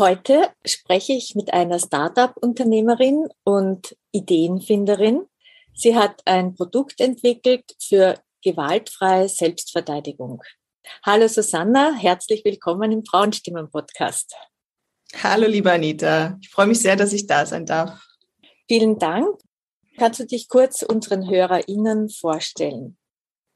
Heute spreche ich mit einer Startup-Unternehmerin und Ideenfinderin. Sie hat ein Produkt entwickelt für gewaltfreie Selbstverteidigung. Hallo Susanna, herzlich willkommen im Frauenstimmen-Podcast. Hallo liebe Anita, ich freue mich sehr, dass ich da sein darf. Vielen Dank. Kannst du dich kurz unseren HörerInnen vorstellen?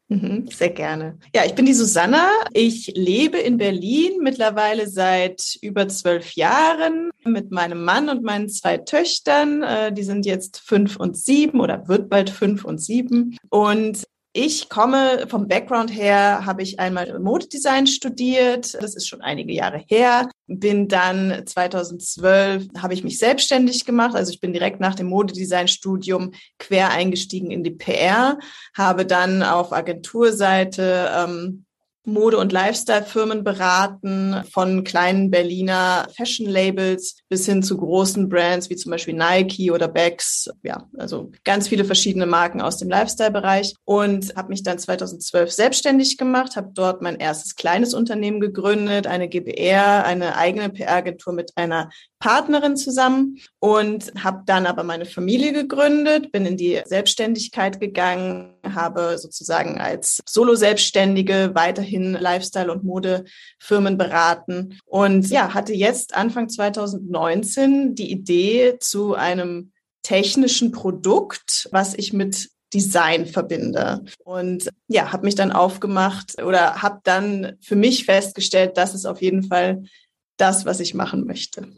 Mhm, sehr gerne. Ja, ich bin die Susanna. Ich lebe in Berlin mittlerweile seit über zwölf Jahren mit meinem Mann und meinen zwei Töchtern. Äh, die sind jetzt fünf und sieben oder wird bald fünf und sieben. Und ich komme vom Background her, habe ich einmal Modedesign studiert. Das ist schon einige Jahre her. Bin dann 2012 habe ich mich selbstständig gemacht. Also ich bin direkt nach dem Modedesign-Studium quer eingestiegen in die PR, habe dann auf Agenturseite ähm, Mode- und Lifestyle-Firmen beraten, von kleinen Berliner Fashion-Labels bis hin zu großen Brands wie zum Beispiel Nike oder Becks. Ja, also ganz viele verschiedene Marken aus dem Lifestyle-Bereich und habe mich dann 2012 selbstständig gemacht, habe dort mein erstes kleines Unternehmen gegründet, eine GBR, eine eigene PR-Agentur mit einer Partnerin zusammen und habe dann aber meine Familie gegründet, bin in die Selbstständigkeit gegangen, habe sozusagen als Solo-Selbstständige weiterhin Lifestyle- und Modefirmen beraten und ja, hatte jetzt Anfang 2019 die Idee zu einem technischen Produkt, was ich mit Design verbinde. Und ja, habe mich dann aufgemacht oder habe dann für mich festgestellt, das ist auf jeden Fall das, was ich machen möchte.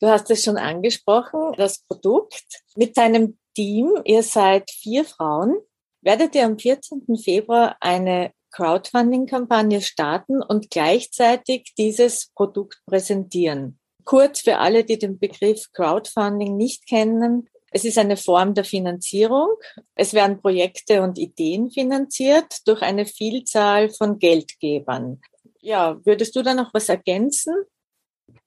Du hast es schon angesprochen, das Produkt. Mit deinem Team, ihr seid vier Frauen, werdet ihr am 14. Februar eine Crowdfunding-Kampagne starten und gleichzeitig dieses Produkt präsentieren. Kurz für alle, die den Begriff Crowdfunding nicht kennen. Es ist eine Form der Finanzierung. Es werden Projekte und Ideen finanziert durch eine Vielzahl von Geldgebern. Ja, würdest du da noch was ergänzen?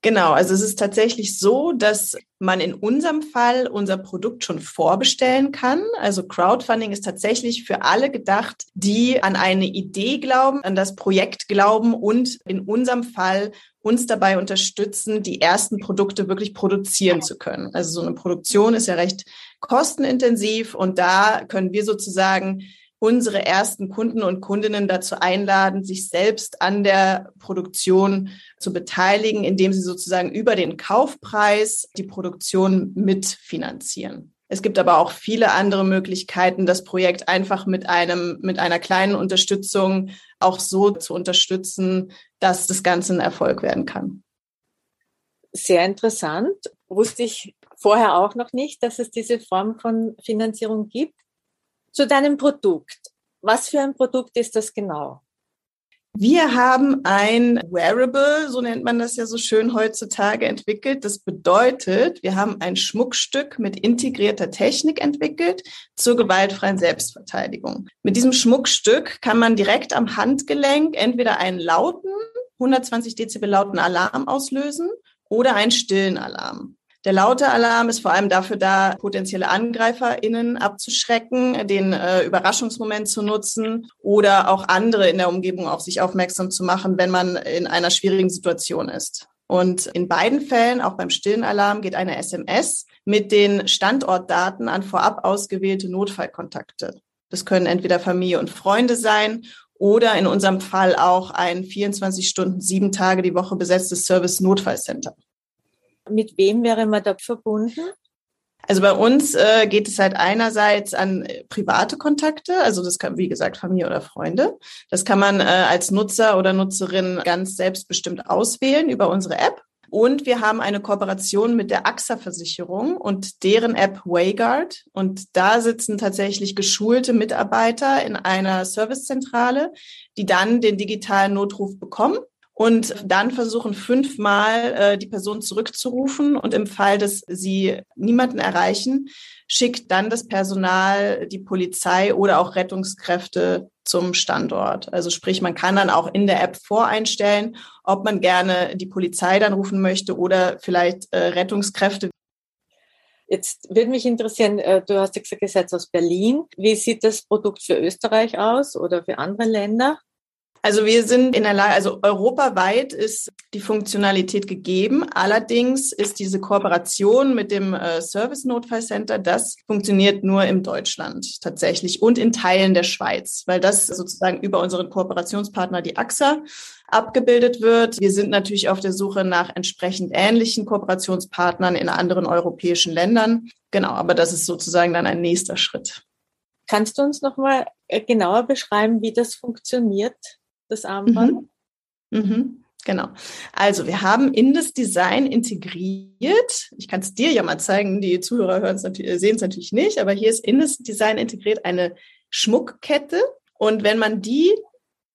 Genau, also es ist tatsächlich so, dass man in unserem Fall unser Produkt schon vorbestellen kann. Also Crowdfunding ist tatsächlich für alle gedacht, die an eine Idee glauben, an das Projekt glauben und in unserem Fall uns dabei unterstützen, die ersten Produkte wirklich produzieren zu können. Also so eine Produktion ist ja recht kostenintensiv und da können wir sozusagen unsere ersten Kunden und Kundinnen dazu einladen, sich selbst an der Produktion zu beteiligen, indem sie sozusagen über den Kaufpreis die Produktion mitfinanzieren. Es gibt aber auch viele andere Möglichkeiten, das Projekt einfach mit einem, mit einer kleinen Unterstützung auch so zu unterstützen, dass das Ganze ein Erfolg werden kann. Sehr interessant. Wusste ich vorher auch noch nicht, dass es diese Form von Finanzierung gibt. Zu deinem Produkt. Was für ein Produkt ist das genau? Wir haben ein Wearable, so nennt man das ja so schön heutzutage, entwickelt. Das bedeutet, wir haben ein Schmuckstück mit integrierter Technik entwickelt zur gewaltfreien Selbstverteidigung. Mit diesem Schmuckstück kann man direkt am Handgelenk entweder einen lauten, 120 Dezibel lauten Alarm auslösen oder einen stillen Alarm. Der laute Alarm ist vor allem dafür da, potenzielle AngreiferInnen abzuschrecken, den äh, Überraschungsmoment zu nutzen oder auch andere in der Umgebung auf sich aufmerksam zu machen, wenn man in einer schwierigen Situation ist. Und in beiden Fällen, auch beim stillen Alarm, geht eine SMS mit den Standortdaten an vorab ausgewählte Notfallkontakte. Das können entweder Familie und Freunde sein oder in unserem Fall auch ein 24 Stunden, sieben Tage die Woche besetztes Service-Notfallcenter. Mit wem wäre man da verbunden? Also bei uns äh, geht es halt einerseits an private Kontakte, also das kann, wie gesagt, Familie oder Freunde. Das kann man äh, als Nutzer oder Nutzerin ganz selbstbestimmt auswählen über unsere App. Und wir haben eine Kooperation mit der AXA-Versicherung und deren App Wayguard. Und da sitzen tatsächlich geschulte Mitarbeiter in einer Servicezentrale, die dann den digitalen Notruf bekommen und dann versuchen fünfmal äh, die Person zurückzurufen und im Fall, dass sie niemanden erreichen, schickt dann das Personal, die Polizei oder auch Rettungskräfte zum Standort. Also sprich, man kann dann auch in der App voreinstellen, ob man gerne die Polizei dann rufen möchte oder vielleicht äh, Rettungskräfte. Jetzt würde mich interessieren, äh, du hast ja gesagt, ihr seid aus Berlin. Wie sieht das Produkt für Österreich aus oder für andere Länder? Also wir sind in der Lage, also europaweit ist die Funktionalität gegeben. Allerdings ist diese Kooperation mit dem äh, Service Notfallcenter, das funktioniert nur im Deutschland tatsächlich und in Teilen der Schweiz, weil das sozusagen über unseren Kooperationspartner, die AXA, abgebildet wird. Wir sind natürlich auf der Suche nach entsprechend ähnlichen Kooperationspartnern in anderen europäischen Ländern. Genau, aber das ist sozusagen dann ein nächster Schritt. Kannst du uns noch mal äh, genauer beschreiben, wie das funktioniert? Das Armband? Mhm. Mhm. Genau. Also wir haben in das Design integriert. Ich kann es dir ja mal zeigen. Die Zuhörer hören es natürlich, sehen es natürlich nicht, aber hier ist in das Design integriert eine Schmuckkette. Und wenn man die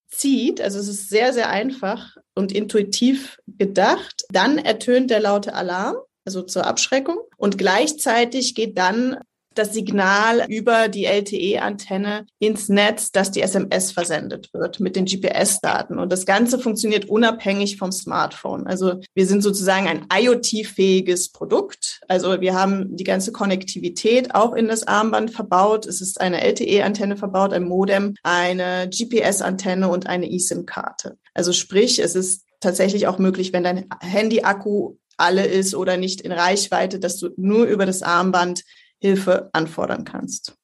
zieht, also es ist sehr, sehr einfach und intuitiv gedacht, dann ertönt der laute Alarm, also zur Abschreckung. Und gleichzeitig geht dann das Signal über die LTE-Antenne ins Netz, dass die SMS versendet wird mit den GPS-Daten. Und das Ganze funktioniert unabhängig vom Smartphone. Also wir sind sozusagen ein IoT-fähiges Produkt. Also wir haben die ganze Konnektivität auch in das Armband verbaut. Es ist eine LTE-Antenne verbaut, ein Modem, eine GPS-Antenne und eine eSIM-Karte. Also sprich, es ist tatsächlich auch möglich, wenn dein Handy-Akku alle ist oder nicht in Reichweite, dass du nur über das Armband Hilfe anfordern kannst.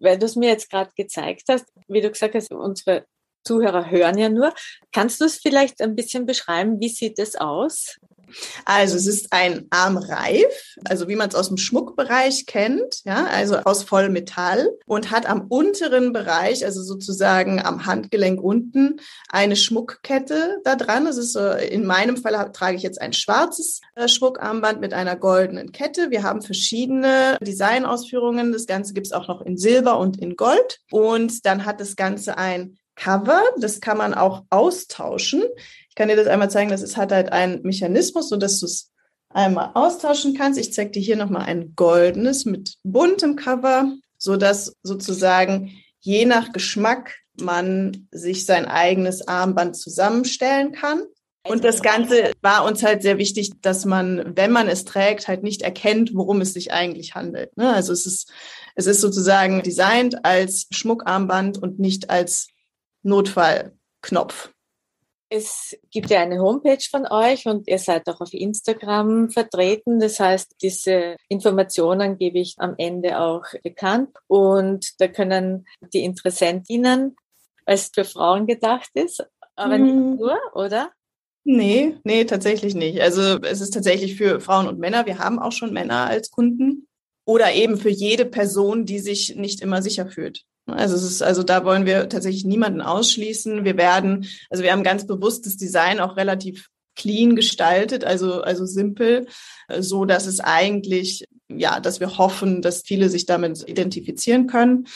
Weil du es mir jetzt gerade gezeigt hast, wie du gesagt hast, unsere Zuhörer hören ja nur. Kannst du es vielleicht ein bisschen beschreiben? Wie sieht es aus? Also es ist ein Armreif, also wie man es aus dem Schmuckbereich kennt, ja, also aus Vollmetall und hat am unteren Bereich, also sozusagen am Handgelenk unten, eine Schmuckkette da dran. Es ist in meinem Fall trage ich jetzt ein schwarzes äh, Schmuckarmband mit einer goldenen Kette. Wir haben verschiedene Designausführungen. Das Ganze gibt es auch noch in Silber und in Gold. Und dann hat das Ganze ein Cover. Das kann man auch austauschen. Ich kann dir das einmal zeigen. Das ist, hat halt einen Mechanismus, so dass du es einmal austauschen kannst. Ich zeige dir hier nochmal ein goldenes mit buntem Cover, so dass sozusagen je nach Geschmack man sich sein eigenes Armband zusammenstellen kann. Und das Ganze war uns halt sehr wichtig, dass man, wenn man es trägt, halt nicht erkennt, worum es sich eigentlich handelt. Ne? Also es ist, es ist sozusagen designt als Schmuckarmband und nicht als Notfallknopf. Es gibt ja eine Homepage von euch und ihr seid auch auf Instagram vertreten. Das heißt, diese Informationen gebe ich am Ende auch bekannt und da können die Interessentinnen, weil es für Frauen gedacht ist, aber mhm. nicht nur, oder? Nee, nee, tatsächlich nicht. Also es ist tatsächlich für Frauen und Männer. Wir haben auch schon Männer als Kunden oder eben für jede Person, die sich nicht immer sicher fühlt. Also es ist, also da wollen wir tatsächlich niemanden ausschließen. Wir werden, also wir haben ganz bewusst das Design auch relativ clean gestaltet, also, also simpel, so dass es eigentlich, ja, dass wir hoffen, dass viele sich damit identifizieren können.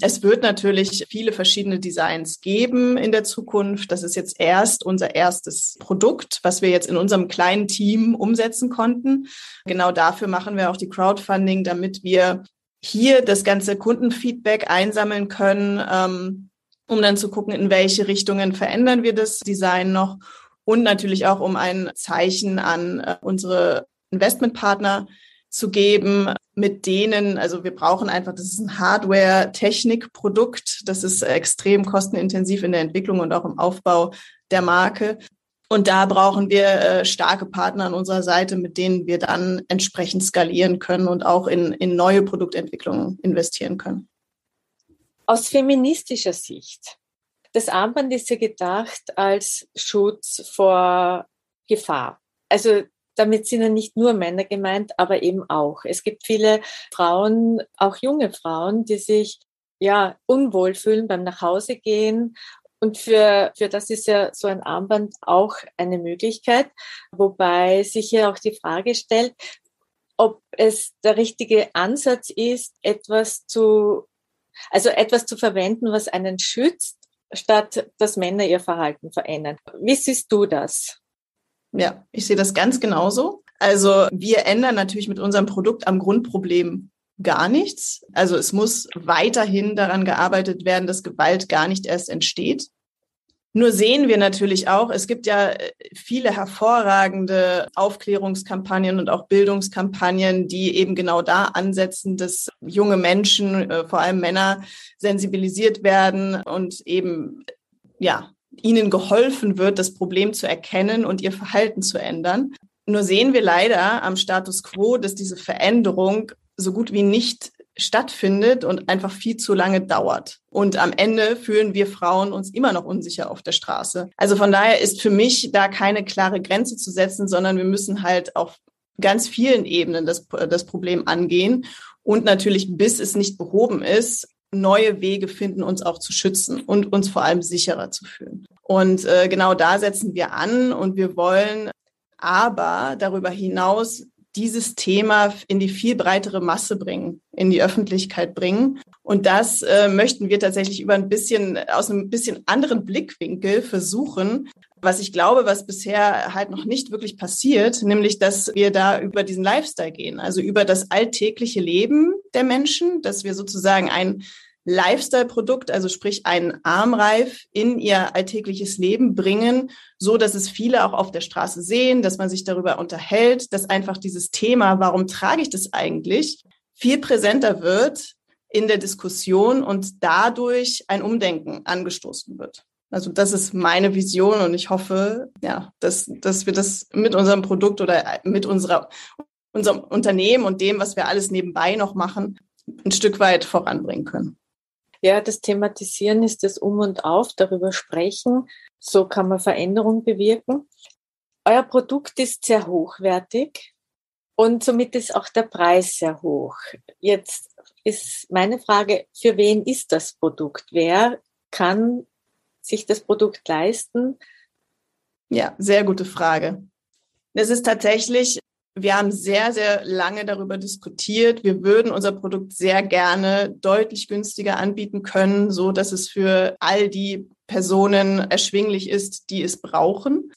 Es wird natürlich viele verschiedene Designs geben in der Zukunft. Das ist jetzt erst unser erstes Produkt, was wir jetzt in unserem kleinen Team umsetzen konnten. Genau dafür machen wir auch die Crowdfunding, damit wir hier das ganze Kundenfeedback einsammeln können, ähm, um dann zu gucken, in welche Richtungen verändern wir das Design noch und natürlich auch, um ein Zeichen an äh, unsere Investmentpartner zu geben, mit denen, also wir brauchen einfach, das ist ein Hardware-Technik-Produkt, das ist extrem kostenintensiv in der Entwicklung und auch im Aufbau der Marke. Und da brauchen wir äh, starke Partner an unserer Seite, mit denen wir dann entsprechend skalieren können und auch in, in neue Produktentwicklungen investieren können. Aus feministischer Sicht. Das Armband ist ja gedacht als Schutz vor Gefahr. Also damit sind ja nicht nur Männer gemeint, aber eben auch. Es gibt viele Frauen, auch junge Frauen, die sich ja unwohl fühlen beim Nachhausegehen und für, für das ist ja so ein Armband auch eine Möglichkeit, wobei sich hier auch die Frage stellt, ob es der richtige Ansatz ist, etwas zu, also etwas zu verwenden, was einen schützt statt dass Männer ihr Verhalten verändern. Wie siehst du das? Ja, ich sehe das ganz genauso. Also wir ändern natürlich mit unserem Produkt am Grundproblem gar nichts. Also es muss weiterhin daran gearbeitet werden, dass Gewalt gar nicht erst entsteht. Nur sehen wir natürlich auch, es gibt ja äh, viele hervorragende Aufklärungskampagnen und auch Bildungskampagnen, die eben genau da ansetzen, dass junge Menschen, äh, vor allem Männer, sensibilisiert werden und eben, ja, ihnen geholfen wird, das Problem zu erkennen und ihr Verhalten zu ändern. Nur sehen wir leider am Status quo, dass diese Veränderung so gut wie nicht stattfindet und einfach viel zu lange dauert. Und am Ende fühlen wir Frauen uns immer noch unsicher auf der Straße. Also von daher ist für mich da keine klare Grenze zu setzen, sondern wir müssen halt auf ganz vielen Ebenen das, das Problem angehen und natürlich, bis es nicht behoben ist, neue Wege finden, uns auch zu schützen und uns vor allem sicherer zu fühlen. Und äh, genau da setzen wir an und wir wollen aber darüber hinaus dieses Thema in die viel breitere Masse bringen, in die Öffentlichkeit bringen. Und das äh, möchten wir tatsächlich über ein bisschen, aus einem bisschen anderen Blickwinkel versuchen, was ich glaube, was bisher halt noch nicht wirklich passiert, nämlich, dass wir da über diesen Lifestyle gehen, also über das alltägliche Leben der Menschen, dass wir sozusagen ein Lifestyle-Produkt, also sprich einen Armreif in ihr alltägliches Leben bringen, so dass es viele auch auf der Straße sehen, dass man sich darüber unterhält, dass einfach dieses Thema, warum trage ich das eigentlich, viel präsenter wird in der Diskussion und dadurch ein Umdenken angestoßen wird. Also das ist meine Vision und ich hoffe, ja, dass, dass wir das mit unserem Produkt oder mit unserer, unserem Unternehmen und dem, was wir alles nebenbei noch machen, ein Stück weit voranbringen können. Ja, das Thematisieren ist das Um und Auf, darüber sprechen. So kann man Veränderung bewirken. Euer Produkt ist sehr hochwertig und somit ist auch der Preis sehr hoch. Jetzt ist meine Frage, für wen ist das Produkt? Wer kann sich das Produkt leisten? Ja, sehr gute Frage. Es ist tatsächlich wir haben sehr, sehr lange darüber diskutiert. Wir würden unser Produkt sehr gerne deutlich günstiger anbieten können, so dass es für all die Personen erschwinglich ist, die es brauchen.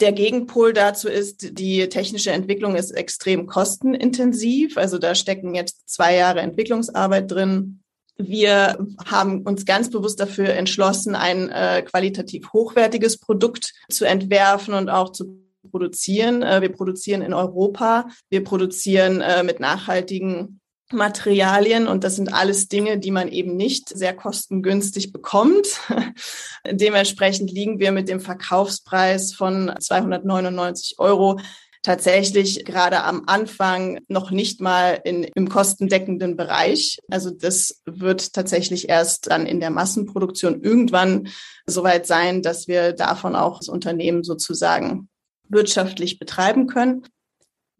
Der Gegenpol dazu ist, die technische Entwicklung ist extrem kostenintensiv. Also da stecken jetzt zwei Jahre Entwicklungsarbeit drin. Wir haben uns ganz bewusst dafür entschlossen, ein äh, qualitativ hochwertiges Produkt zu entwerfen und auch zu produzieren. Äh, wir produzieren in Europa, wir produzieren äh, mit nachhaltigen Materialien und das sind alles Dinge, die man eben nicht sehr kostengünstig bekommt. Dementsprechend liegen wir mit dem Verkaufspreis von 299 Euro tatsächlich gerade am Anfang noch nicht mal in, im kostendeckenden Bereich. Also das wird tatsächlich erst dann in der Massenproduktion irgendwann soweit sein, dass wir davon auch das Unternehmen sozusagen wirtschaftlich betreiben können.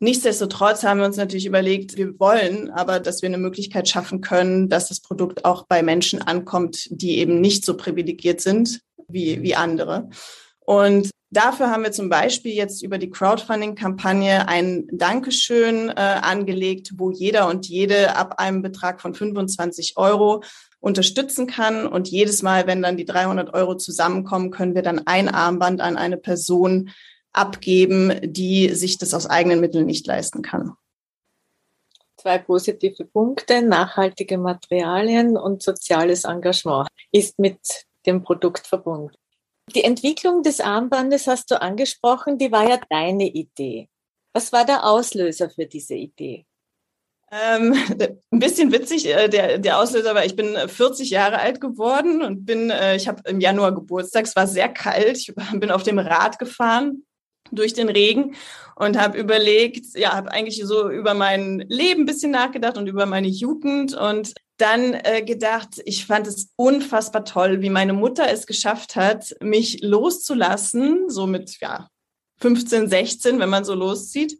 Nichtsdestotrotz haben wir uns natürlich überlegt, wir wollen aber, dass wir eine Möglichkeit schaffen können, dass das Produkt auch bei Menschen ankommt, die eben nicht so privilegiert sind wie, wie andere. Und dafür haben wir zum Beispiel jetzt über die Crowdfunding-Kampagne ein Dankeschön äh, angelegt, wo jeder und jede ab einem Betrag von 25 Euro unterstützen kann. Und jedes Mal, wenn dann die 300 Euro zusammenkommen, können wir dann ein Armband an eine Person abgeben, die sich das aus eigenen Mitteln nicht leisten kann. Zwei positive Punkte, nachhaltige Materialien und soziales Engagement ist mit dem Produkt verbunden. Die Entwicklung des Armbandes hast du angesprochen, die war ja deine Idee. Was war der Auslöser für diese Idee? Ähm, ein bisschen witzig, äh, der, der Auslöser war, ich bin 40 Jahre alt geworden und bin, äh, ich habe im Januar Geburtstag, es war sehr kalt, ich bin auf dem Rad gefahren durch den Regen und habe überlegt, ja, habe eigentlich so über mein Leben ein bisschen nachgedacht und über meine Jugend und dann äh, gedacht, ich fand es unfassbar toll, wie meine Mutter es geschafft hat, mich loszulassen, so mit ja 15, 16, wenn man so loszieht.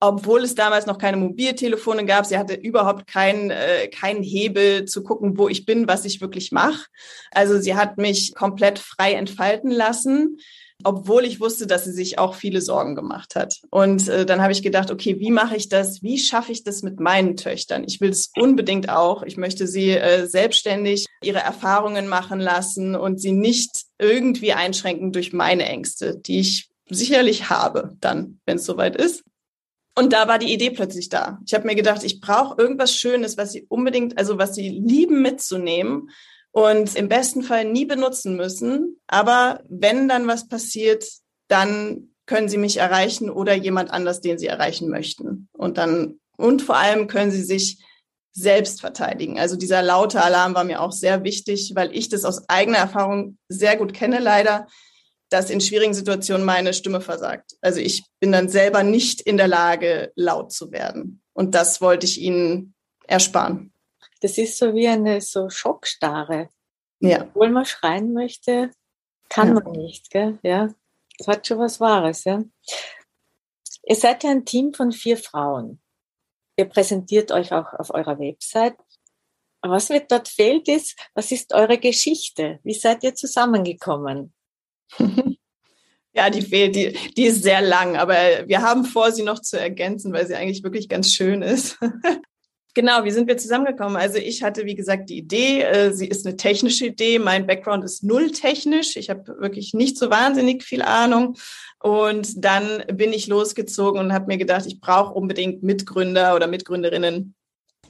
Obwohl es damals noch keine Mobiltelefone gab, sie hatte überhaupt keinen äh, keinen Hebel zu gucken, wo ich bin, was ich wirklich mache. Also sie hat mich komplett frei entfalten lassen obwohl ich wusste, dass sie sich auch viele Sorgen gemacht hat. Und äh, dann habe ich gedacht, okay, wie mache ich das? Wie schaffe ich das mit meinen Töchtern? Ich will es unbedingt auch. Ich möchte sie äh, selbstständig ihre Erfahrungen machen lassen und sie nicht irgendwie einschränken durch meine Ängste, die ich sicherlich habe, dann, wenn es soweit ist. Und da war die Idee plötzlich da. Ich habe mir gedacht, ich brauche irgendwas Schönes, was sie unbedingt, also was sie lieben mitzunehmen und im besten Fall nie benutzen müssen. Aber wenn dann was passiert, dann können sie mich erreichen oder jemand anders, den sie erreichen möchten. Und dann, und vor allem können sie sich selbst verteidigen. Also dieser laute Alarm war mir auch sehr wichtig, weil ich das aus eigener Erfahrung sehr gut kenne, leider dass in schwierigen Situationen meine Stimme versagt. Also ich bin dann selber nicht in der Lage, laut zu werden. Und das wollte ich Ihnen ersparen. Das ist so wie eine so Schockstarre. Ja. Obwohl man schreien möchte, kann ja. man nicht. Gell? Ja, das hat schon was Wahres. Ja? Ihr seid ja ein Team von vier Frauen. Ihr präsentiert euch auch auf eurer Website. Was mir dort fehlt ist, was ist eure Geschichte? Wie seid ihr zusammengekommen? Ja, die fehlt, die, die ist sehr lang, aber wir haben vor, sie noch zu ergänzen, weil sie eigentlich wirklich ganz schön ist. genau, wie sind wir zusammengekommen? Also ich hatte, wie gesagt, die Idee, äh, sie ist eine technische Idee. Mein Background ist null technisch. Ich habe wirklich nicht so wahnsinnig viel Ahnung. Und dann bin ich losgezogen und habe mir gedacht, ich brauche unbedingt Mitgründer oder Mitgründerinnen,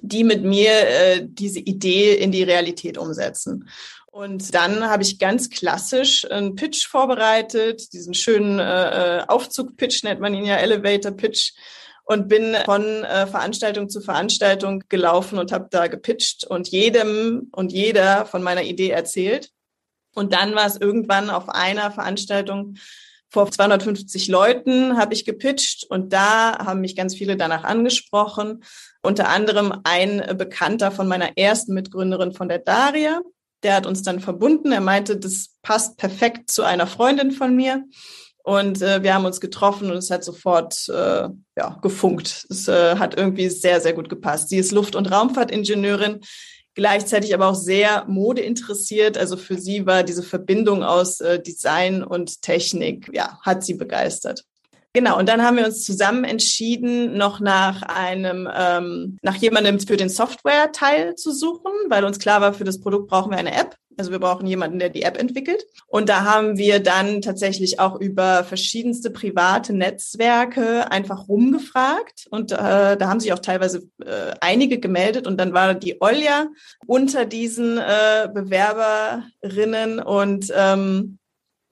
die mit mir äh, diese Idee in die Realität umsetzen. Und dann habe ich ganz klassisch einen Pitch vorbereitet, diesen schönen äh, äh, Aufzug-Pitch nennt man ihn ja, Elevator-Pitch und bin von äh, Veranstaltung zu Veranstaltung gelaufen und habe da gepitcht und jedem und jeder von meiner Idee erzählt. Und dann war es irgendwann auf einer Veranstaltung vor 250 Leuten habe ich gepitcht und da haben mich ganz viele danach angesprochen. Unter anderem ein Bekannter von meiner ersten Mitgründerin von der Daria, der hat uns dann verbunden. Er meinte, das passt perfekt zu einer Freundin von mir. Und äh, wir haben uns getroffen und es hat sofort äh, ja, gefunkt. Es äh, hat irgendwie sehr, sehr gut gepasst. Sie ist Luft- und Raumfahrtingenieurin, gleichzeitig aber auch sehr modeinteressiert. Also für sie war diese Verbindung aus äh, Design und Technik, ja, hat sie begeistert. Genau, und dann haben wir uns zusammen entschieden, noch nach einem, ähm, nach jemandem für den Software-Teil zu suchen, weil uns klar war, für das Produkt brauchen wir eine App. Also wir brauchen jemanden, der die App entwickelt. Und da haben wir dann tatsächlich auch über verschiedenste private Netzwerke einfach rumgefragt. Und äh, da haben sich auch teilweise äh, einige gemeldet. Und dann war die Olja unter diesen äh, Bewerberinnen und ähm,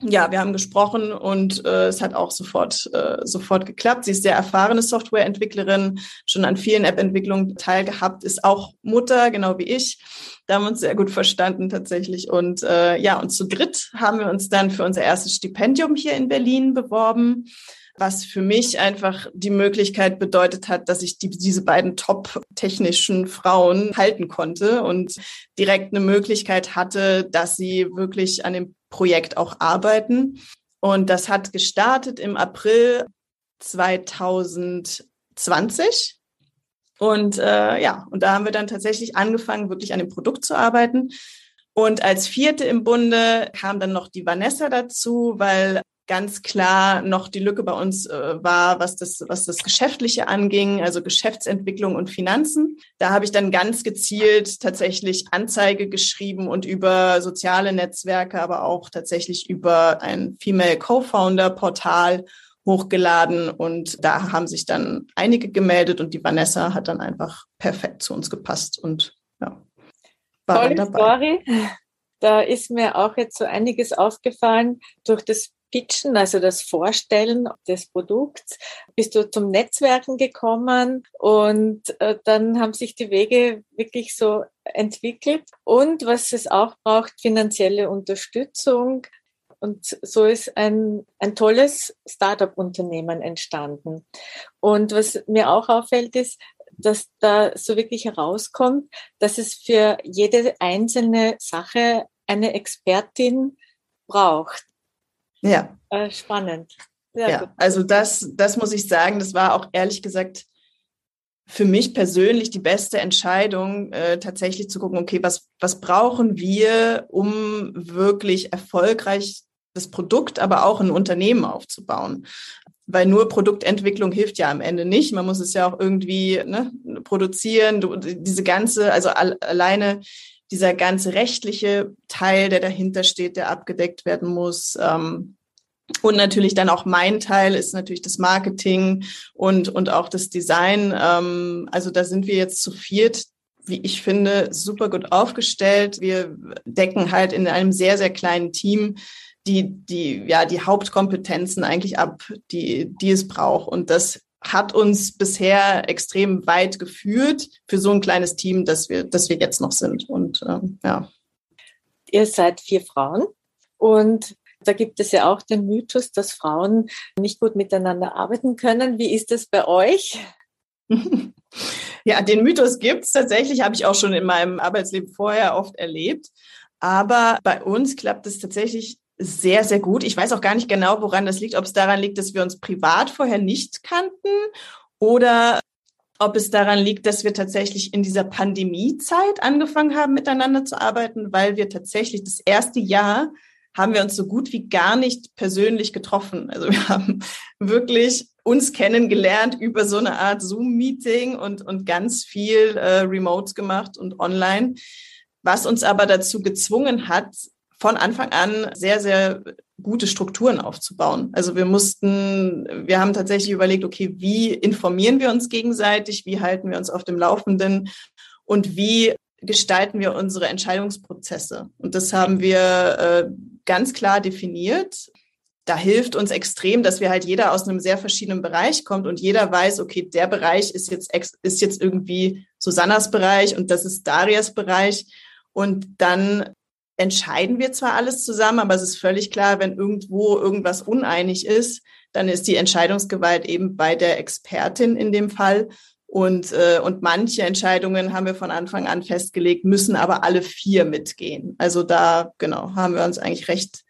ja, wir haben gesprochen und äh, es hat auch sofort, äh, sofort geklappt. Sie ist sehr erfahrene Softwareentwicklerin, schon an vielen App-Entwicklungen teilgehabt, ist auch Mutter, genau wie ich. Da haben wir uns sehr gut verstanden tatsächlich. Und äh, ja, und zu dritt haben wir uns dann für unser erstes Stipendium hier in Berlin beworben was für mich einfach die Möglichkeit bedeutet hat, dass ich die, diese beiden top-technischen Frauen halten konnte und direkt eine Möglichkeit hatte, dass sie wirklich an dem Projekt auch arbeiten. Und das hat gestartet im April 2020. Und äh, ja, und da haben wir dann tatsächlich angefangen, wirklich an dem Produkt zu arbeiten. Und als vierte im Bunde kam dann noch die Vanessa dazu, weil ganz klar noch die Lücke bei uns äh, war, was das, was das Geschäftliche anging, also Geschäftsentwicklung und Finanzen. Da habe ich dann ganz gezielt tatsächlich Anzeige geschrieben und über soziale Netzwerke, aber auch tatsächlich über ein Female Co-Founder Portal hochgeladen und da haben sich dann einige gemeldet und die Vanessa hat dann einfach perfekt zu uns gepasst und ja, war Tolle dabei. Story. Da ist mir auch jetzt so einiges aufgefallen durch das Pitchen, also das Vorstellen des Produkts, bist du zum Netzwerken gekommen und äh, dann haben sich die Wege wirklich so entwickelt. Und was es auch braucht, finanzielle Unterstützung. Und so ist ein, ein tolles Startup-Unternehmen entstanden. Und was mir auch auffällt, ist, dass da so wirklich herauskommt, dass es für jede einzelne Sache eine Expertin braucht. Ja. Äh, spannend. Sehr ja, gut. also das, das muss ich sagen, das war auch ehrlich gesagt für mich persönlich die beste Entscheidung, äh, tatsächlich zu gucken, okay, was, was brauchen wir, um wirklich erfolgreich das Produkt, aber auch ein Unternehmen aufzubauen. Weil nur Produktentwicklung hilft ja am Ende nicht. Man muss es ja auch irgendwie ne, produzieren. Du, diese ganze, also al alleine dieser ganze rechtliche Teil, der dahinter steht, der abgedeckt werden muss. Ähm, und natürlich dann auch mein Teil ist natürlich das Marketing und, und auch das Design. Ähm, also da sind wir jetzt zu viert, wie ich finde, super gut aufgestellt. Wir decken halt in einem sehr, sehr kleinen Team die, die, ja, die Hauptkompetenzen eigentlich ab, die, die es braucht. Und das hat uns bisher extrem weit geführt für so ein kleines Team, dass wir, dass wir jetzt noch sind. Und ähm, ja. Ihr seid vier Frauen und da gibt es ja auch den Mythos, dass Frauen nicht gut miteinander arbeiten können. Wie ist das bei euch? Ja, den Mythos gibt es tatsächlich, habe ich auch schon in meinem Arbeitsleben vorher oft erlebt. Aber bei uns klappt es tatsächlich sehr, sehr gut. Ich weiß auch gar nicht genau, woran das liegt, ob es daran liegt, dass wir uns privat vorher nicht kannten oder ob es daran liegt, dass wir tatsächlich in dieser Pandemiezeit angefangen haben, miteinander zu arbeiten, weil wir tatsächlich das erste Jahr haben wir uns so gut wie gar nicht persönlich getroffen. Also wir haben wirklich uns kennengelernt über so eine Art Zoom-Meeting und, und ganz viel äh, Remotes gemacht und online, was uns aber dazu gezwungen hat, von Anfang an sehr, sehr gute Strukturen aufzubauen. Also wir mussten, wir haben tatsächlich überlegt, okay, wie informieren wir uns gegenseitig, wie halten wir uns auf dem Laufenden und wie gestalten wir unsere Entscheidungsprozesse. Und das haben wir äh, ganz klar definiert. Da hilft uns extrem, dass wir halt jeder aus einem sehr verschiedenen Bereich kommt und jeder weiß, okay, der Bereich ist jetzt, ist jetzt irgendwie Susannas Bereich und das ist Darias Bereich. Und dann entscheiden wir zwar alles zusammen, aber es ist völlig klar, wenn irgendwo irgendwas uneinig ist, dann ist die Entscheidungsgewalt eben bei der Expertin in dem Fall. Und, äh, und manche Entscheidungen haben wir von Anfang an festgelegt, müssen aber alle vier mitgehen. Also da, genau, haben wir uns eigentlich recht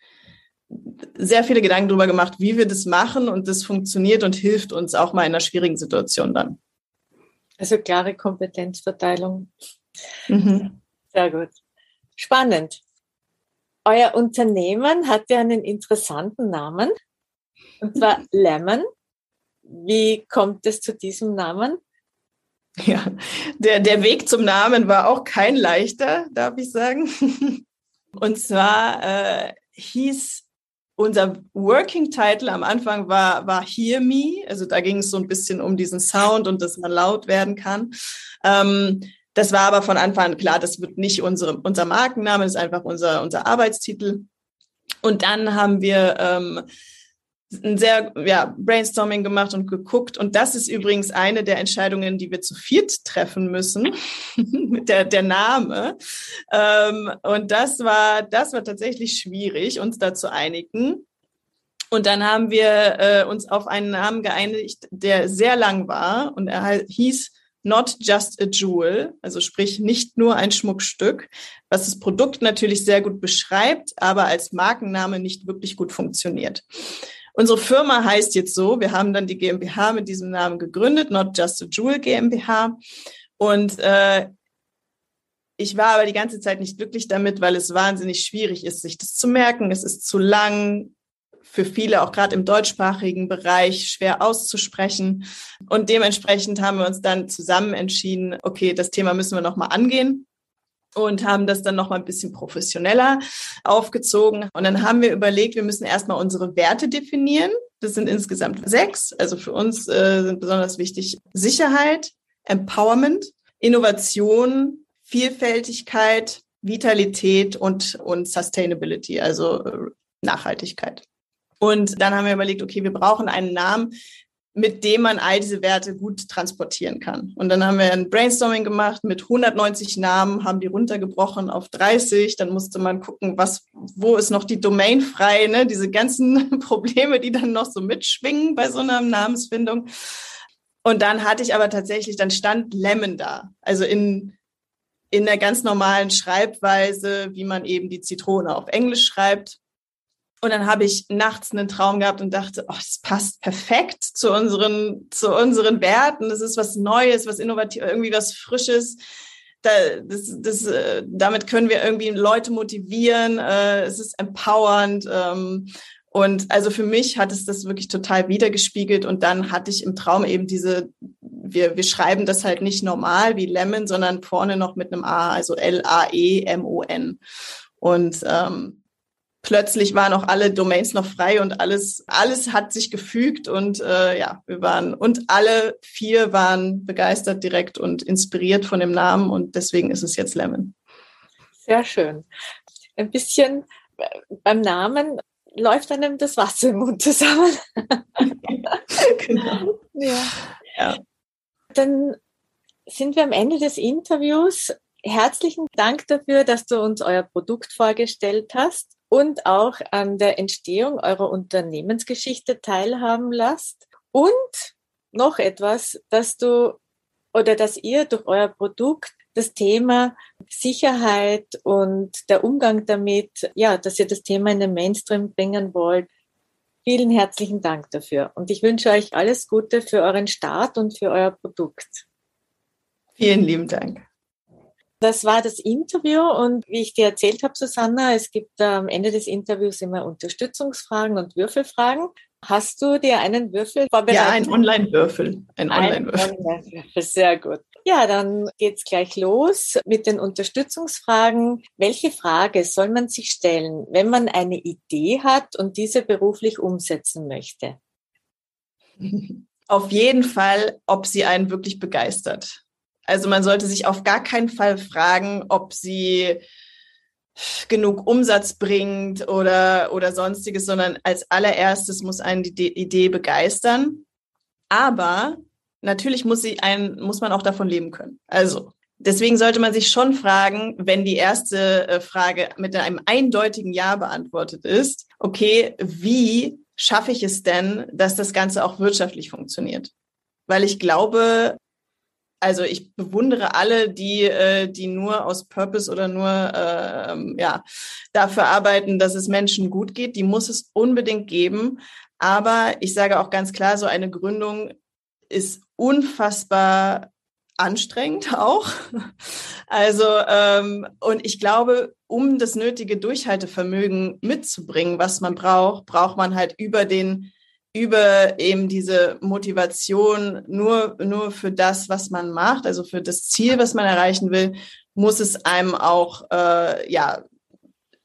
sehr viele Gedanken darüber gemacht, wie wir das machen und das funktioniert und hilft uns auch mal in einer schwierigen Situation dann. Also klare Kompetenzverteilung. Mhm. Sehr gut. Spannend. Euer Unternehmen hat ja einen interessanten Namen, und zwar Lemon. Wie kommt es zu diesem Namen? Ja, der, der Weg zum Namen war auch kein leichter, darf ich sagen. Und zwar äh, hieß unser Working Title am Anfang war, war Hear Me. Also da ging es so ein bisschen um diesen Sound und dass man laut werden kann. Ähm, das war aber von Anfang an klar, das wird nicht unsere, unser Markenname, das ist einfach unser, unser Arbeitstitel. Und dann haben wir ähm, ein sehr ja, Brainstorming gemacht und geguckt. Und das ist übrigens eine der Entscheidungen, die wir zu viert treffen müssen, der, der Name. Ähm, und das war, das war tatsächlich schwierig, uns da zu einigen. Und dann haben wir äh, uns auf einen Namen geeinigt, der sehr lang war und er hieß Not Just a Jewel, also sprich nicht nur ein Schmuckstück, was das Produkt natürlich sehr gut beschreibt, aber als Markenname nicht wirklich gut funktioniert. Unsere Firma heißt jetzt so, wir haben dann die GmbH mit diesem Namen gegründet, Not Just a Jewel GmbH. Und äh, ich war aber die ganze Zeit nicht glücklich damit, weil es wahnsinnig schwierig ist, sich das zu merken. Es ist zu lang, für viele auch gerade im deutschsprachigen Bereich schwer auszusprechen. Und dementsprechend haben wir uns dann zusammen entschieden, okay, das Thema müssen wir nochmal angehen und haben das dann noch mal ein bisschen professioneller aufgezogen. Und dann haben wir überlegt, wir müssen erstmal unsere Werte definieren. Das sind insgesamt sechs. Also für uns äh, sind besonders wichtig Sicherheit, Empowerment, Innovation, Vielfältigkeit, Vitalität und, und Sustainability, also äh, Nachhaltigkeit. Und dann haben wir überlegt, okay, wir brauchen einen Namen, mit dem man all diese Werte gut transportieren kann. Und dann haben wir ein Brainstorming gemacht mit 190 Namen, haben die runtergebrochen auf 30. Dann musste man gucken, was, wo ist noch die Domain frei, ne? diese ganzen Probleme, die dann noch so mitschwingen bei so einer Namensfindung. Und dann hatte ich aber tatsächlich, dann stand Lemon da. Also in, in der ganz normalen Schreibweise, wie man eben die Zitrone auf Englisch schreibt. Und dann habe ich nachts einen Traum gehabt und dachte, oh, das passt perfekt zu unseren, zu unseren Werten. Das ist was Neues, was Innovatives, irgendwie was Frisches. das, das, äh, damit können wir irgendwie Leute motivieren. Äh, es ist empowernd. Ähm, und also für mich hat es das wirklich total wiedergespiegelt. Und dann hatte ich im Traum eben diese, wir, wir schreiben das halt nicht normal wie Lemon, sondern vorne noch mit einem A, also L-A-E-M-O-N. Und ähm, plötzlich waren auch alle Domains noch frei und alles, alles hat sich gefügt und äh, ja, wir waren und alle vier waren begeistert direkt und inspiriert von dem Namen und deswegen ist es jetzt Lemon. Sehr schön. Ein bisschen äh, beim Namen läuft einem das Wasser im Mund zusammen. genau. Ja. ja. Dann sind wir am Ende des Interviews. Herzlichen Dank dafür, dass du uns euer Produkt vorgestellt hast und auch an der Entstehung eurer Unternehmensgeschichte teilhaben lasst. Und noch etwas, dass du oder dass ihr durch euer Produkt das Thema Sicherheit und der Umgang damit, ja, dass ihr das Thema in den Mainstream bringen wollt. Vielen herzlichen Dank dafür. Und ich wünsche euch alles Gute für euren Start und für euer Produkt. Vielen lieben Dank. Das war das Interview und wie ich dir erzählt habe, Susanna, es gibt am Ende des Interviews immer Unterstützungsfragen und Würfelfragen. Hast du dir einen Würfel vorbereitet? Ja, ein Online-Würfel. Ein Online-Würfel. Online Sehr gut. Ja, dann geht's gleich los mit den Unterstützungsfragen. Welche Frage soll man sich stellen, wenn man eine Idee hat und diese beruflich umsetzen möchte? Auf jeden Fall, ob sie einen wirklich begeistert. Also man sollte sich auf gar keinen Fall fragen, ob sie genug Umsatz bringt oder, oder sonstiges, sondern als allererstes muss einen die Idee begeistern. Aber natürlich muss, sie ein, muss man auch davon leben können. Also deswegen sollte man sich schon fragen, wenn die erste äh, Frage mit einem eindeutigen Ja beantwortet ist, okay, wie schaffe ich es denn, dass das Ganze auch wirtschaftlich funktioniert? Weil ich glaube, also ich bewundere alle, die, äh, die nur aus Purpose oder nur äh, ja, dafür arbeiten, dass es Menschen gut geht. Die muss es unbedingt geben. Aber ich sage auch ganz klar, so eine Gründung ist unfassbar anstrengend auch. Also, ähm, und ich glaube, um das nötige Durchhaltevermögen mitzubringen, was man braucht, braucht man halt über den über eben diese Motivation nur, nur für das, was man macht, also für das Ziel, was man erreichen will, muss es einem auch äh, ja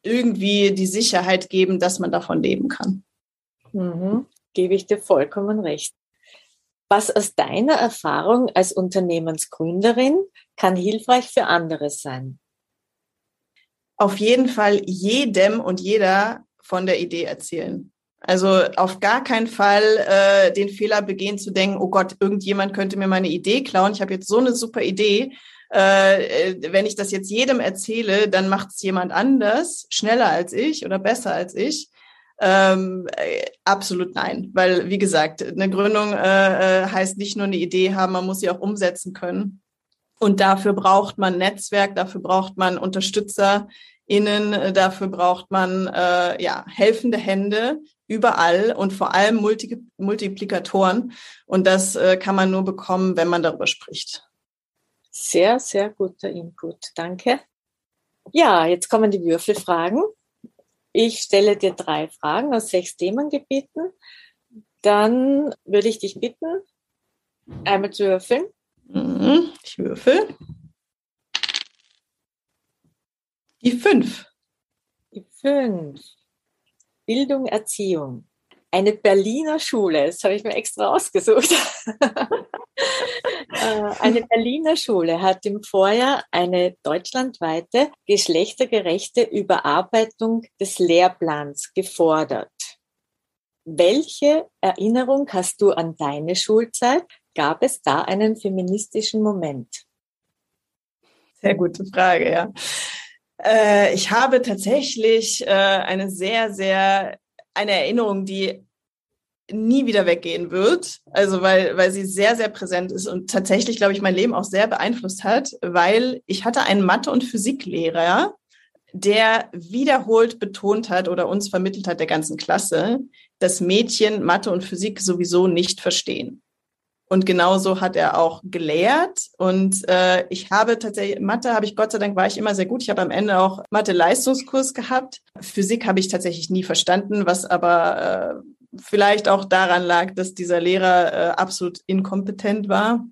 irgendwie die Sicherheit geben, dass man davon leben kann. Mhm. Gebe ich dir vollkommen recht. Was aus deiner Erfahrung als Unternehmensgründerin kann hilfreich für andere sein? Auf jeden Fall jedem und jeder von der Idee erzählen. Also auf gar keinen Fall äh, den Fehler begehen zu denken, oh Gott, irgendjemand könnte mir meine Idee klauen. Ich habe jetzt so eine super Idee. Äh, äh wenn ich das jetzt jedem erzähle, dann macht es jemand anders, schneller als ich oder besser als ich. Ähm, äh, absolut nein, weil wie gesagt, eine Gründung äh, äh, heißt nicht nur eine Idee haben, man muss sie auch umsetzen können. Und dafür braucht man Netzwerk, dafür braucht man UnterstützerInnen, dafür braucht man äh, ja helfende Hände, überall und vor allem Multi Multiplikatoren. Und das äh, kann man nur bekommen, wenn man darüber spricht. Sehr, sehr guter Input. Danke. Ja, jetzt kommen die Würfelfragen. Ich stelle dir drei Fragen aus sechs Themengebieten. Dann würde ich dich bitten, einmal zu würfeln. Mhm, ich würfel. Die fünf. Die fünf. Bildung, Erziehung. Eine Berliner Schule, das habe ich mir extra ausgesucht. Äh, eine Berliner Schule hat im Vorjahr eine deutschlandweite geschlechtergerechte Überarbeitung des Lehrplans gefordert. Welche Erinnerung hast du an deine Schulzeit? Gab es da einen feministischen Moment? Sehr gute Frage, ja. Äh, ich habe tatsächlich äh, eine sehr, sehr, eine Erinnerung, die nie wieder weggehen wird. Also weil, weil sie sehr, sehr präsent ist und tatsächlich, glaube ich, mein Leben auch sehr beeinflusst hat, weil ich hatte einen Mathe- und Physiklehrer, der wiederholt betont hat oder uns vermittelt hat der ganzen Klasse, dass Mädchen Mathe und Physik sowieso nicht verstehen. Und genauso hat er auch gelehrt. Und äh, ich habe tatsächlich, Mathe habe ich Gott sei Dank, war ich immer sehr gut. Ich habe am Ende auch Mathe-Leistungskurs gehabt. Physik habe ich tatsächlich nie verstanden, was aber äh, vielleicht auch daran lag, dass dieser Lehrer äh, absolut inkompetent war.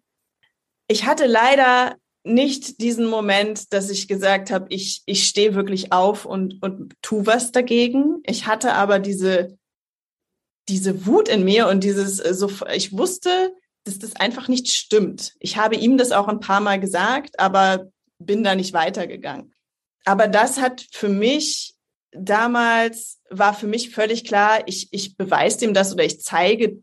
Ich hatte leider nicht diesen Moment, dass ich gesagt habe, ich, ich stehe wirklich auf und, und tu was dagegen. Ich hatte aber diese, diese Wut in mir und dieses, äh, so, ich wusste, dass das einfach nicht stimmt. Ich habe ihm das auch ein paar Mal gesagt, aber bin da nicht weitergegangen. Aber das hat für mich damals, war für mich völlig klar, ich, ich beweise dem das oder ich zeige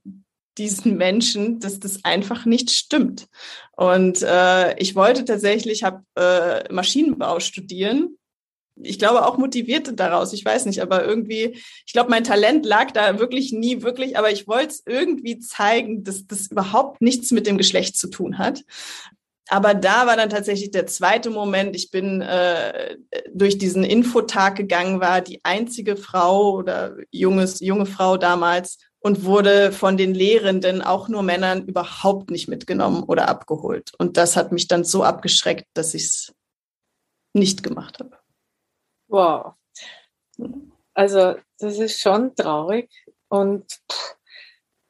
diesen Menschen, dass das einfach nicht stimmt. Und äh, ich wollte tatsächlich, habe äh, Maschinenbau studieren ich glaube auch motiviert daraus, ich weiß nicht, aber irgendwie, ich glaube, mein Talent lag da wirklich nie wirklich, aber ich wollte es irgendwie zeigen, dass das überhaupt nichts mit dem Geschlecht zu tun hat. Aber da war dann tatsächlich der zweite Moment. Ich bin äh, durch diesen Infotag gegangen, war die einzige Frau oder junges, junge Frau damals und wurde von den Lehrenden, auch nur Männern, überhaupt nicht mitgenommen oder abgeholt. Und das hat mich dann so abgeschreckt, dass ich es nicht gemacht habe. Wow. Also das ist schon traurig und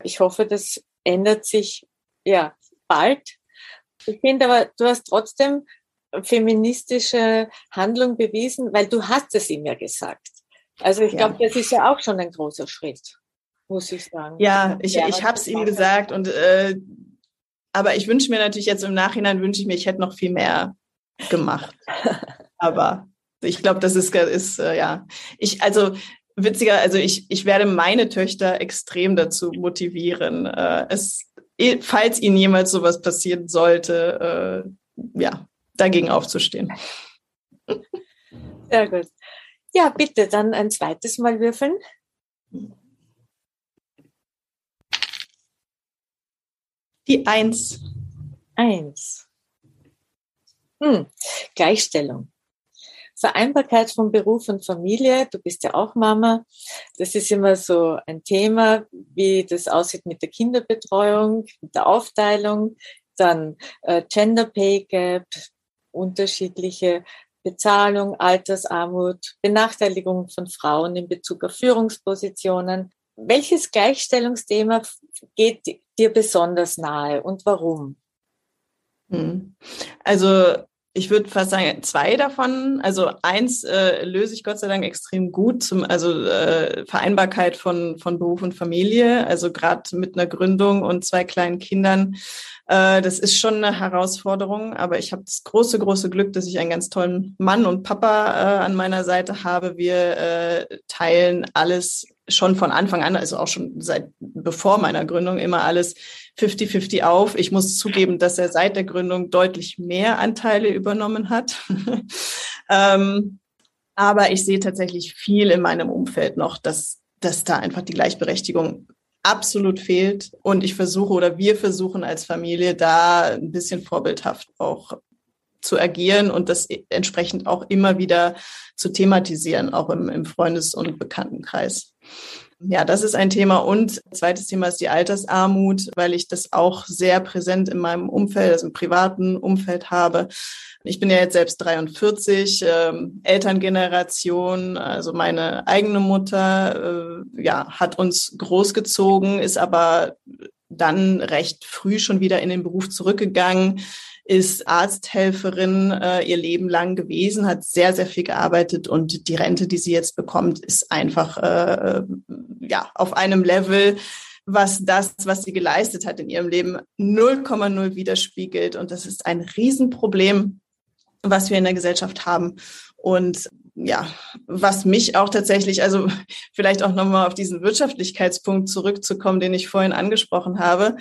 ich hoffe, das ändert sich ja bald. Ich finde aber, du hast trotzdem feministische Handlung bewiesen, weil du hast es ihm ja gesagt. Also ich ja. glaube, das ist ja auch schon ein großer Schritt, muss ich sagen. Ja, ich, ja, ich habe es ihm gesagt und äh, aber ich wünsche mir natürlich jetzt im Nachhinein wünsche ich mir, ich hätte noch viel mehr gemacht. aber ich glaube, das ist, ist äh, ja, ich, also witziger, also ich, ich werde meine Töchter extrem dazu motivieren, äh, es, falls ihnen jemals sowas passieren sollte, äh, ja, dagegen aufzustehen. Sehr gut. Ja, bitte dann ein zweites Mal würfeln. Die Eins. Eins. Hm. Gleichstellung. Vereinbarkeit von Beruf und Familie, du bist ja auch Mama, das ist immer so ein Thema, wie das aussieht mit der Kinderbetreuung, mit der Aufteilung, dann äh, Gender Pay Gap, unterschiedliche Bezahlung, Altersarmut, Benachteiligung von Frauen in Bezug auf Führungspositionen. Welches Gleichstellungsthema geht dir besonders nahe und warum? Hm. Also ich würde fast sagen, zwei davon. Also eins äh, löse ich Gott sei Dank extrem gut, zum, also äh, Vereinbarkeit von, von Beruf und Familie. Also gerade mit einer Gründung und zwei kleinen Kindern. Äh, das ist schon eine Herausforderung, aber ich habe das große, große Glück, dass ich einen ganz tollen Mann und Papa äh, an meiner Seite habe. Wir äh, teilen alles schon von Anfang an, also auch schon seit bevor meiner Gründung immer alles 50-50 auf. Ich muss zugeben, dass er seit der Gründung deutlich mehr Anteile übernommen hat. ähm, aber ich sehe tatsächlich viel in meinem Umfeld noch, dass, dass da einfach die Gleichberechtigung absolut fehlt. Und ich versuche oder wir versuchen als Familie da ein bisschen vorbildhaft auch zu agieren und das entsprechend auch immer wieder zu thematisieren, auch im, im Freundes- und Bekanntenkreis. Ja, das ist ein Thema. Und zweites Thema ist die Altersarmut, weil ich das auch sehr präsent in meinem Umfeld, also im privaten Umfeld habe. Ich bin ja jetzt selbst 43, ähm, Elterngeneration, also meine eigene Mutter, äh, ja, hat uns großgezogen, ist aber dann recht früh schon wieder in den Beruf zurückgegangen, ist Arzthelferin äh, ihr Leben lang gewesen, hat sehr, sehr viel gearbeitet und die Rente, die sie jetzt bekommt, ist einfach äh, ja auf einem Level, was das, was sie geleistet hat in ihrem Leben, 0,0 widerspiegelt. Und das ist ein Riesenproblem, was wir in der Gesellschaft haben. Und ja, was mich auch tatsächlich, also vielleicht auch nochmal auf diesen Wirtschaftlichkeitspunkt zurückzukommen, den ich vorhin angesprochen habe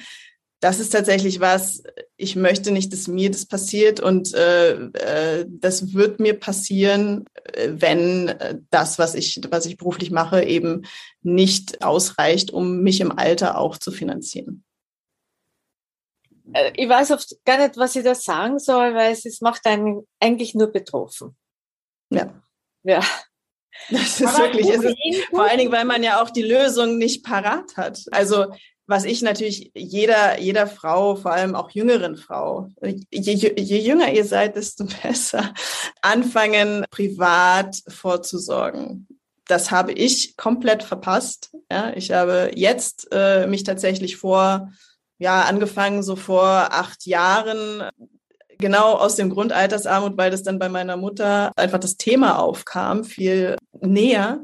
das ist tatsächlich was, ich möchte nicht, dass mir das passiert und äh, äh, das wird mir passieren, äh, wenn äh, das, was ich, was ich beruflich mache, eben nicht ausreicht, um mich im Alter auch zu finanzieren. Äh, ich weiß oft gar nicht, was ich da sagen soll, weil es, es macht einen eigentlich nur betroffen. Ja. Ja. Das ist Aber wirklich, ist, vor allen Dingen, weil man ja auch die Lösung nicht parat hat. Also was ich natürlich jeder, jeder Frau, vor allem auch jüngeren Frau, je, je jünger ihr seid, desto besser, anfangen, privat vorzusorgen. Das habe ich komplett verpasst. Ja, ich habe jetzt äh, mich tatsächlich vor, ja, angefangen so vor acht Jahren genau aus dem Grund Altersarmut, weil das dann bei meiner Mutter einfach das Thema aufkam, viel näher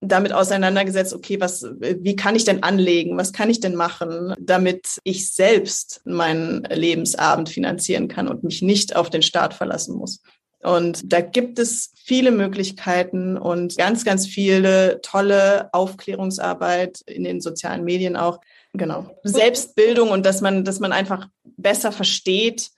damit auseinandergesetzt, okay, was, wie kann ich denn anlegen? Was kann ich denn machen, damit ich selbst meinen Lebensabend finanzieren kann und mich nicht auf den Staat verlassen muss? Und da gibt es viele Möglichkeiten und ganz, ganz viele tolle Aufklärungsarbeit in den sozialen Medien auch. Genau. Selbstbildung und dass man, dass man einfach besser versteht,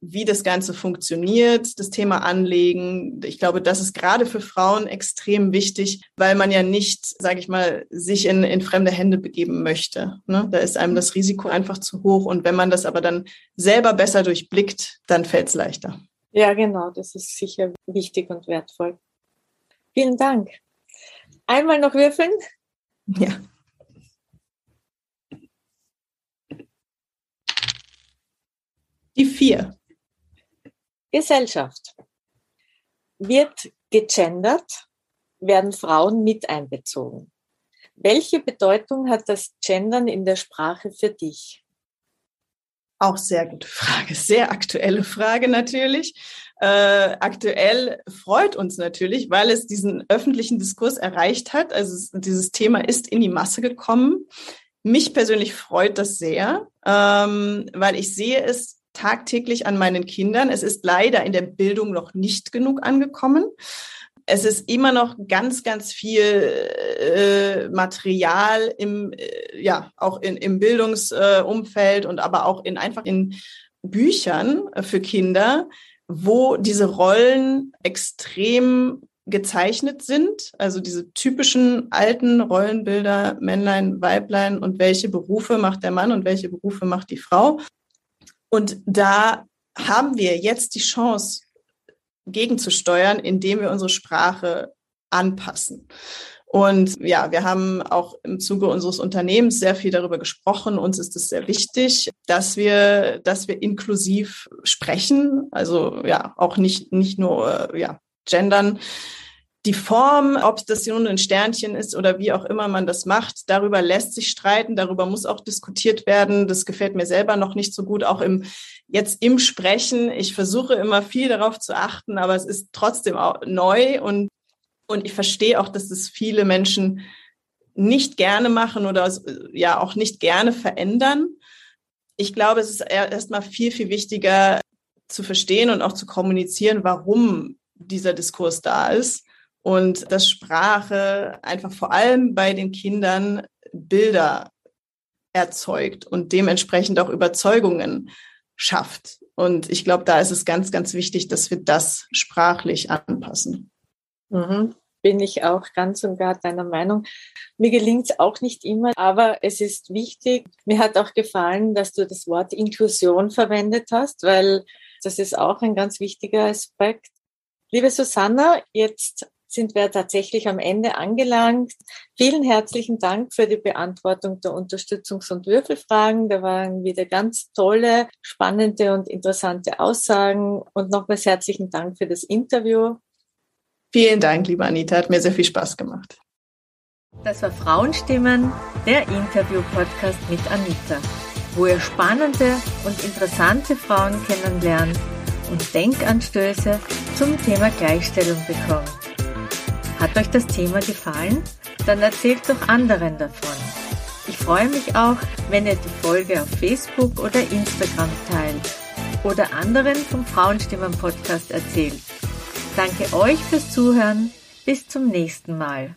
wie das Ganze funktioniert, das Thema Anlegen. Ich glaube, das ist gerade für Frauen extrem wichtig, weil man ja nicht, sage ich mal, sich in, in fremde Hände begeben möchte. Ne? Da ist einem das Risiko einfach zu hoch. Und wenn man das aber dann selber besser durchblickt, dann fällt es leichter. Ja, genau, das ist sicher wichtig und wertvoll. Vielen Dank. Einmal noch würfeln. Ja. Die vier. Gesellschaft. Wird gegendert, werden Frauen mit einbezogen. Welche Bedeutung hat das Gendern in der Sprache für dich? Auch sehr gute Frage, sehr aktuelle Frage natürlich. Äh, aktuell freut uns natürlich, weil es diesen öffentlichen Diskurs erreicht hat. Also es, dieses Thema ist in die Masse gekommen. Mich persönlich freut das sehr, ähm, weil ich sehe es tagtäglich an meinen Kindern. Es ist leider in der Bildung noch nicht genug angekommen. Es ist immer noch ganz, ganz viel äh, Material im, äh, ja, auch in, im Bildungsumfeld äh, und aber auch in einfach in Büchern für Kinder, wo diese Rollen extrem gezeichnet sind, also diese typischen alten Rollenbilder, Männlein, Weiblein und welche Berufe macht der Mann und welche Berufe macht die Frau. Und da haben wir jetzt die Chance, gegenzusteuern, indem wir unsere Sprache anpassen. Und ja, wir haben auch im Zuge unseres Unternehmens sehr viel darüber gesprochen. Uns ist es sehr wichtig, dass wir, dass wir inklusiv sprechen. Also ja, auch nicht, nicht nur, äh, ja, gendern, die Form, ob das nun ein Sternchen ist oder wie auch immer man das macht, darüber lässt sich streiten, darüber muss auch diskutiert werden. Das gefällt mir selber noch nicht so gut, auch im, jetzt im Sprechen. Ich versuche immer viel darauf zu achten, aber es ist trotzdem auch neu und, und ich verstehe auch, dass das viele Menschen nicht gerne machen oder ja auch nicht gerne verändern. Ich glaube, es ist erstmal viel, viel wichtiger zu verstehen und auch zu kommunizieren, warum dieser Diskurs da ist und dass Sprache einfach vor allem bei den Kindern Bilder erzeugt und dementsprechend auch Überzeugungen schafft. Und ich glaube, da ist es ganz, ganz wichtig, dass wir das sprachlich anpassen. Mhm. Bin ich auch ganz und gar deiner Meinung. Mir gelingt es auch nicht immer, aber es ist wichtig. Mir hat auch gefallen, dass du das Wort Inklusion verwendet hast, weil das ist auch ein ganz wichtiger Aspekt. Liebe Susanna, jetzt sind wir tatsächlich am Ende angelangt. Vielen herzlichen Dank für die Beantwortung der Unterstützungs- und Würfelfragen. Da waren wieder ganz tolle, spannende und interessante Aussagen. Und nochmals herzlichen Dank für das Interview. Vielen Dank, liebe Anita. Hat mir sehr viel Spaß gemacht. Das war Frauenstimmen, der Interview-Podcast mit Anita, wo ihr spannende und interessante Frauen kennenlernt und Denkanstöße zum Thema Gleichstellung bekommt. Hat euch das Thema gefallen? Dann erzählt doch anderen davon. Ich freue mich auch, wenn ihr die Folge auf Facebook oder Instagram teilt oder anderen vom Frauenstimmen Podcast erzählt. Danke euch fürs Zuhören. Bis zum nächsten Mal.